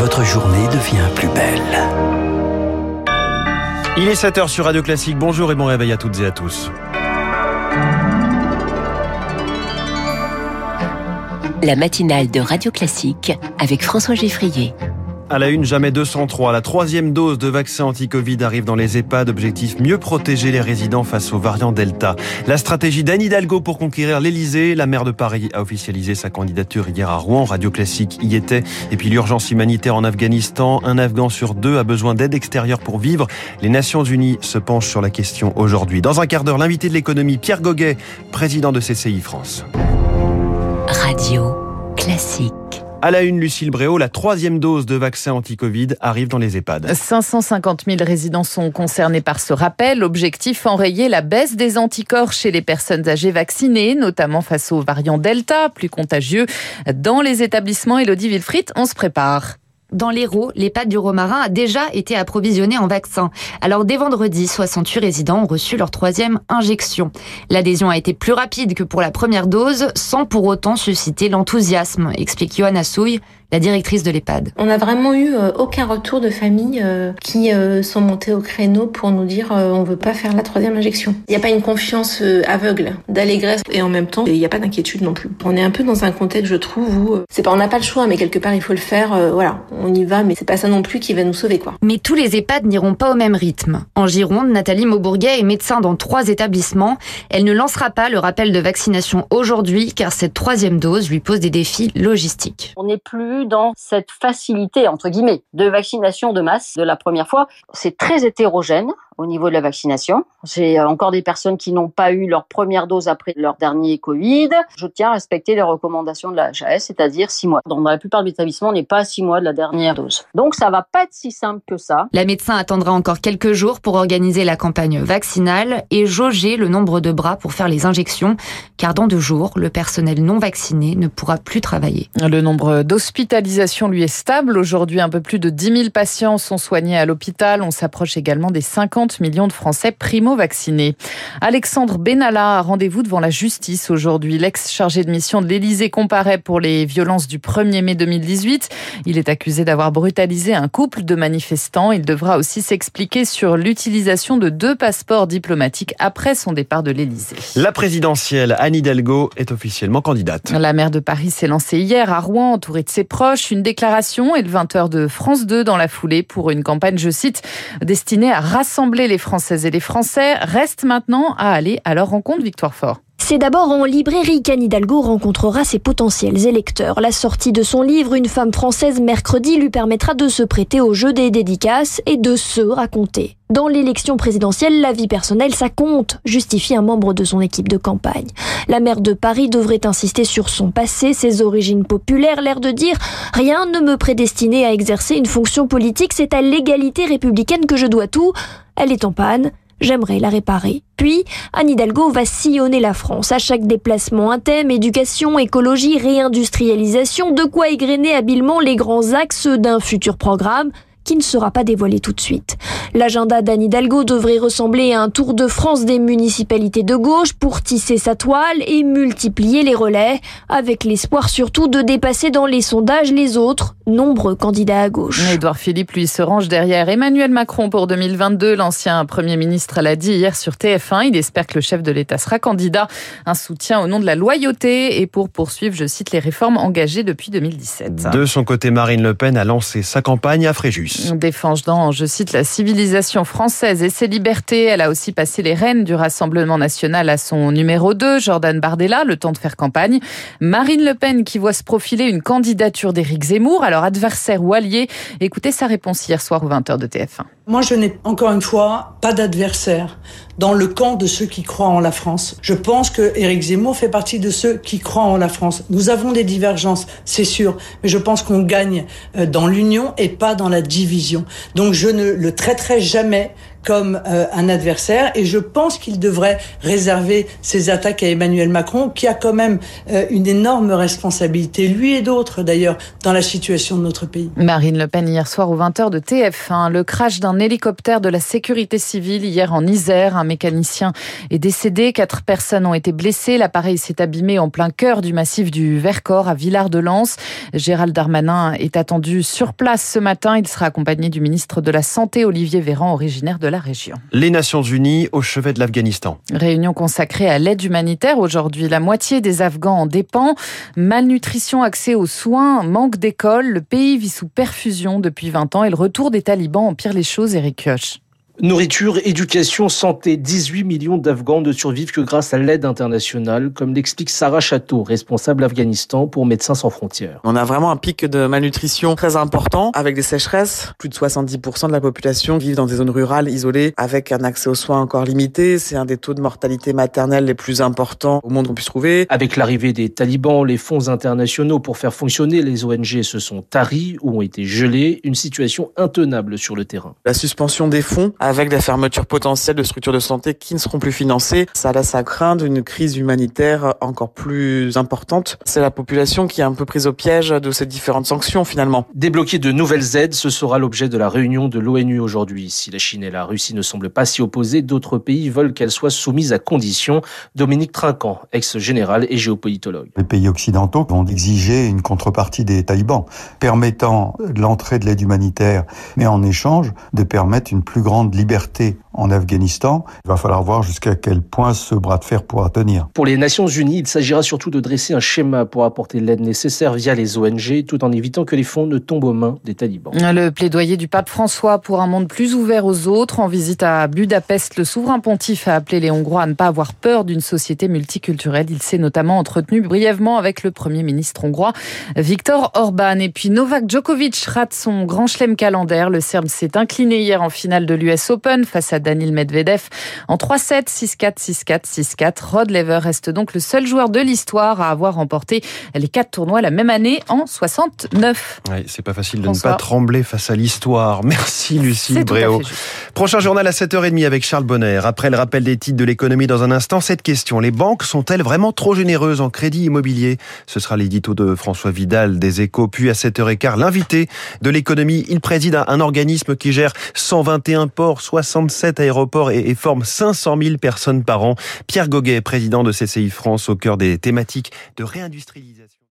votre journée devient plus belle. Il est 7h sur Radio Classique. Bonjour et bon réveil à toutes et à tous. La matinale de Radio Classique avec François Geffrier. À la une, jamais 203. La troisième dose de vaccin anti-Covid arrive dans les EHPAD. Objectif, mieux protéger les résidents face aux variants Delta. La stratégie d'Anne Hidalgo pour conquérir l'Elysée. La maire de Paris a officialisé sa candidature hier à Rouen. Radio Classique y était. Et puis l'urgence humanitaire en Afghanistan. Un Afghan sur deux a besoin d'aide extérieure pour vivre. Les Nations Unies se penchent sur la question aujourd'hui. Dans un quart d'heure, l'invité de l'économie, Pierre Goguet, président de CCI France. Radio Classique. À la une, Lucille Bréau, la troisième dose de vaccin anti-Covid arrive dans les EHPAD. 550 000 résidents sont concernés par ce rappel. Objectif, enrayer la baisse des anticorps chez les personnes âgées vaccinées, notamment face au variant Delta, plus contagieux. Dans les établissements, Elodie Wilfried, on se prépare. Dans l'Hérault, l'EHPAD du Romarin a déjà été approvisionné en vaccins. Alors dès vendredi, 68 résidents ont reçu leur troisième injection. L'adhésion a été plus rapide que pour la première dose, sans pour autant susciter l'enthousiasme, explique Johanna Souille, la directrice de l'EHPAD. On n'a vraiment eu euh, aucun retour de famille euh, qui euh, sont montés au créneau pour nous dire on veut pas faire la troisième injection. Il n'y a pas une confiance aveugle, d'allégresse et en même temps il n'y a pas d'inquiétude non plus. On est un peu dans un contexte, je trouve, où c'est pas on n'a pas le choix, mais quelque part il faut le faire. voilà, on y va, mais c'est pas ça non plus qui va nous sauver quoi. Mais tous les EHPAD n'iront pas au même rythme. En Gironde, Nathalie Maubourguet est médecin dans trois établissements. Elle ne lancera pas le rappel de vaccination aujourd'hui car cette troisième dose lui pose des défis logistiques. On n'est plus dans cette facilité, entre guillemets, de vaccination de masse de la première fois. C'est très hétérogène au niveau de la vaccination. J'ai encore des personnes qui n'ont pas eu leur première dose après leur dernier Covid. Je tiens à respecter les recommandations de la HAS, c'est-à-dire six mois. Dans la plupart des établissements, on n'est pas à six mois de la dernière dose. Donc ça va pas être si simple que ça. La médecin attendra encore quelques jours pour organiser la campagne vaccinale et jauger le nombre de bras pour faire les injections, car dans deux jours, le personnel non vacciné ne pourra plus travailler. Le nombre d'hospitalisations lui est stable. Aujourd'hui, un peu plus de 10 000 patients sont soignés à l'hôpital. On s'approche également des 50 millions de Français primo-vaccinés. Alexandre Benalla a rendez-vous devant la justice aujourd'hui. L'ex-chargé de mission de l'Élysée comparaît pour les violences du 1er mai 2018. Il est accusé d'avoir brutalisé un couple de manifestants. Il devra aussi s'expliquer sur l'utilisation de deux passeports diplomatiques après son départ de l'Élysée. La présidentielle, Anne Hidalgo, est officiellement candidate. La maire de Paris s'est lancée hier à Rouen, entourée de ses proches. Une déclaration et le 20h de France 2 dans la foulée pour une campagne, je cite, destinée à rassembler les Françaises et les Français. Reste maintenant à aller à leur rencontre, Victoire Fort. C'est d'abord en librairie qu'Anne Hidalgo rencontrera ses potentiels électeurs. La sortie de son livre Une femme française mercredi lui permettra de se prêter au jeu des dédicaces et de se raconter. Dans l'élection présidentielle, la vie personnelle, ça compte, justifie un membre de son équipe de campagne. La maire de Paris devrait insister sur son passé, ses origines populaires, l'air de dire rien ne me prédestinait à exercer une fonction politique, c'est à l'égalité républicaine que je dois tout. Elle est en panne, j'aimerais la réparer. Puis, Anne Hidalgo va sillonner la France. À chaque déplacement, un thème, éducation, écologie, réindustrialisation, de quoi égrener habilement les grands axes d'un futur programme qui ne sera pas dévoilé tout de suite. L'agenda d'Anne Hidalgo devrait ressembler à un tour de France des municipalités de gauche pour tisser sa toile et multiplier les relais, avec l'espoir surtout de dépasser dans les sondages les autres, nombreux candidats à gauche. Édouard Philippe, lui, se range derrière Emmanuel Macron pour 2022. L'ancien Premier ministre l'a dit hier sur TF1. Il espère que le chef de l'État sera candidat. Un soutien au nom de la loyauté et pour poursuivre, je cite, les réformes engagées depuis 2017. De son côté, Marine Le Pen a lancé sa campagne à Fréjus. Défendant, je cite, la civilisation française et ses libertés. Elle a aussi passé les rênes du Rassemblement national à son numéro 2, Jordan Bardella, le temps de faire campagne. Marine Le Pen qui voit se profiler une candidature d'Éric Zemmour. Alors adversaire ou allié. Écoutez sa réponse hier soir au 20h de TF1. Moi, je n'ai encore une fois pas d'adversaire dans le camp de ceux qui croient en la France. Je pense que Éric Zemmour fait partie de ceux qui croient en la France. Nous avons des divergences, c'est sûr, mais je pense qu'on gagne euh, dans l'union et pas dans la division. Donc je ne le traiterai jamais comme euh, un adversaire. Et je pense qu'il devrait réserver ses attaques à Emmanuel Macron qui a quand même euh, une énorme responsabilité, lui et d'autres d'ailleurs, dans la situation de notre pays. Marine Le Pen hier soir aux 20h de TF1, le crash d'un hélicoptère de la sécurité civile hier en Isère, un mécanicien est décédé, quatre personnes ont été blessées, l'appareil s'est abîmé en plein cœur du massif du Vercors à Villard-de-Lans. Gérald Darmanin est attendu sur place ce matin, il sera accompagné du ministre de la Santé Olivier Véran, originaire de la région. Les Nations Unies au chevet de l'Afghanistan. Réunion consacrée à l'aide humanitaire aujourd'hui. La moitié des Afghans en dépend. Malnutrition, accès aux soins, manque d'école. Le pays vit sous perfusion depuis 20 ans et le retour des talibans empire les choses, Eric Kioch. Nourriture, éducation, santé, 18 millions d'Afghans ne survivent que grâce à l'aide internationale, comme l'explique Sarah Chateau, responsable Afghanistan pour Médecins sans frontières. On a vraiment un pic de malnutrition très important avec des sécheresses. Plus de 70% de la population vit dans des zones rurales isolées avec un accès aux soins encore limité. C'est un des taux de mortalité maternelle les plus importants au monde qu'on puisse trouver. Avec l'arrivée des talibans, les fonds internationaux pour faire fonctionner les ONG se sont taris ou ont été gelés. Une situation intenable sur le terrain. La suspension des fonds avec la fermeture potentielle de structures de santé qui ne seront plus financées. Ça laisse à craindre une crise humanitaire encore plus importante. C'est la population qui est un peu prise au piège de ces différentes sanctions finalement. Débloquer de nouvelles aides, ce sera l'objet de la réunion de l'ONU aujourd'hui. Si la Chine et la Russie ne semblent pas s'y opposer, d'autres pays veulent qu'elles soient soumises à conditions. Dominique Trinquant, ex-général et géopolitologue. Les pays occidentaux vont exiger une contrepartie des talibans, permettant l'entrée de l'aide humanitaire, mais en échange de permettre une plus grande liberté en Afghanistan. Il va falloir voir jusqu'à quel point ce bras de fer pourra tenir. Pour les Nations Unies, il s'agira surtout de dresser un schéma pour apporter l'aide nécessaire via les ONG, tout en évitant que les fonds ne tombent aux mains des talibans. Le plaidoyer du pape François pour un monde plus ouvert aux autres. En visite à Budapest, le souverain pontife a appelé les Hongrois à ne pas avoir peur d'une société multiculturelle. Il s'est notamment entretenu brièvement avec le premier ministre hongrois, Viktor Orban. Et puis Novak Djokovic rate son grand chelem calendaire. Le Serbe s'est incliné hier en finale de l'US Open face à Daniil Medvedev en 3-7, 6-4, 6-4, 6-4. Rod Lever reste donc le seul joueur de l'histoire à avoir remporté les quatre tournois la même année en 69. Oui, c'est pas facile de ne pas trembler face à l'histoire. Merci Lucie Bréau. Prochain journal à 7h30 avec Charles Bonner. Après le rappel des titres de l'économie dans un instant, cette question. Les banques sont-elles vraiment trop généreuses en crédit immobilier? Ce sera l'édito de François Vidal des Échos. Puis à 7h15, l'invité de l'économie. Il préside un organisme qui gère 121 ports, 67 aéroports et, forme 500 000 personnes par an. Pierre Goguet, président de CCI France, au cœur des thématiques de réindustrialisation.